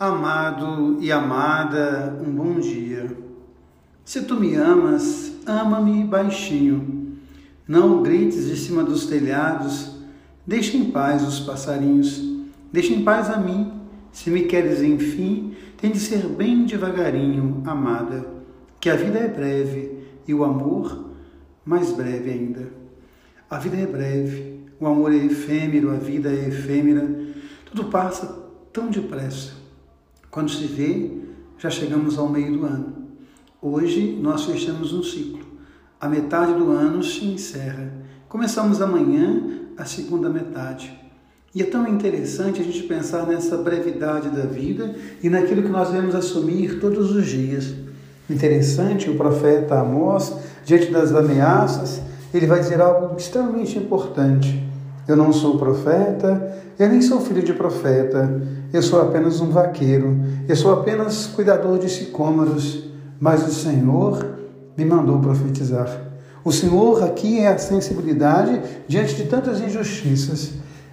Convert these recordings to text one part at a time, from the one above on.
Amado e amada, um bom dia. Se tu me amas, ama-me baixinho. Não grites de cima dos telhados. Deixa em paz os passarinhos. Deixa em paz a mim. Se me queres, enfim, tem de ser bem devagarinho, amada, que a vida é breve e o amor mais breve ainda. A vida é breve, o amor é efêmero, a vida é efêmera. Tudo passa tão depressa. Quando se vê, já chegamos ao meio do ano. Hoje nós fechamos um ciclo. A metade do ano se encerra. Começamos amanhã a segunda metade. E é tão interessante a gente pensar nessa brevidade da vida e naquilo que nós devemos assumir todos os dias. Interessante, o profeta Amós, diante das ameaças, ele vai dizer algo extremamente importante. Eu não sou profeta, eu nem sou filho de profeta, eu sou apenas um vaqueiro, eu sou apenas cuidador de sicômoros, mas o Senhor me mandou profetizar. O Senhor aqui é a sensibilidade diante de tantas injustiças,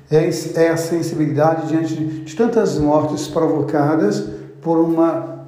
é, é a sensibilidade diante de tantas mortes provocadas por uma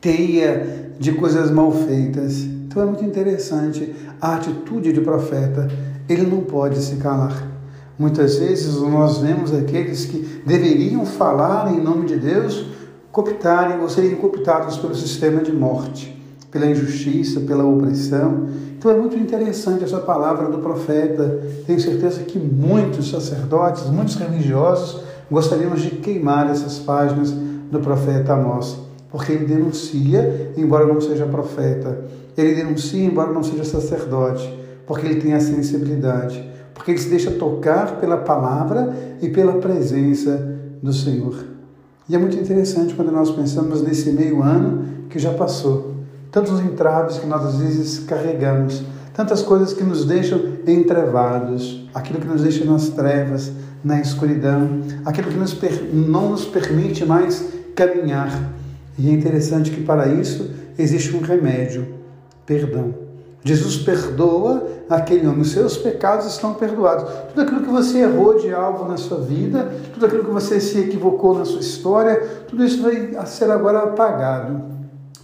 teia de coisas mal feitas. Então é muito interessante a atitude de profeta, ele não pode se calar. Muitas vezes nós vemos aqueles que deveriam falar em nome de Deus cooptarem ou serem cooptados pelo sistema de morte, pela injustiça, pela opressão. Então é muito interessante essa palavra do profeta. Tenho certeza que muitos sacerdotes, muitos religiosos gostaríamos de queimar essas páginas do profeta Amós, porque ele denuncia, embora não seja profeta, ele denuncia, embora não seja sacerdote, porque ele tem a sensibilidade porque ele se deixa tocar pela palavra e pela presença do Senhor. E é muito interessante quando nós pensamos nesse meio ano que já passou. Tantos entraves que nós às vezes carregamos, tantas coisas que nos deixam entrevados, aquilo que nos deixa nas trevas, na escuridão, aquilo que nos não nos permite mais caminhar. E é interessante que para isso existe um remédio: perdão. Jesus perdoa aquele homem, os seus pecados estão perdoados. Tudo aquilo que você errou de alvo na sua vida, tudo aquilo que você se equivocou na sua história, tudo isso vai ser agora apagado.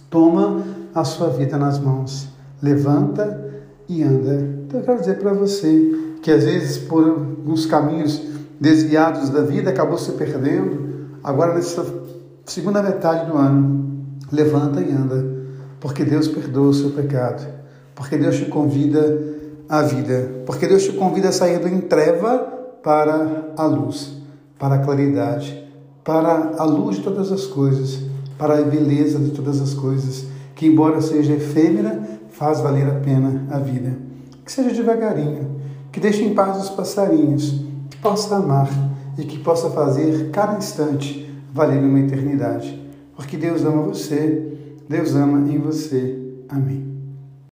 Toma a sua vida nas mãos, levanta e anda. Então eu quero dizer para você que às vezes por alguns caminhos desviados da vida acabou se perdendo, agora nessa segunda metade do ano, levanta e anda, porque Deus perdoa o seu pecado porque Deus te convida à vida, porque Deus te convida a sair do em treva para a luz, para a claridade, para a luz de todas as coisas, para a beleza de todas as coisas, que embora seja efêmera, faz valer a pena a vida. Que seja devagarinho, que deixe em paz os passarinhos, que possa amar e que possa fazer cada instante valer uma eternidade. Porque Deus ama você, Deus ama em você. Amém.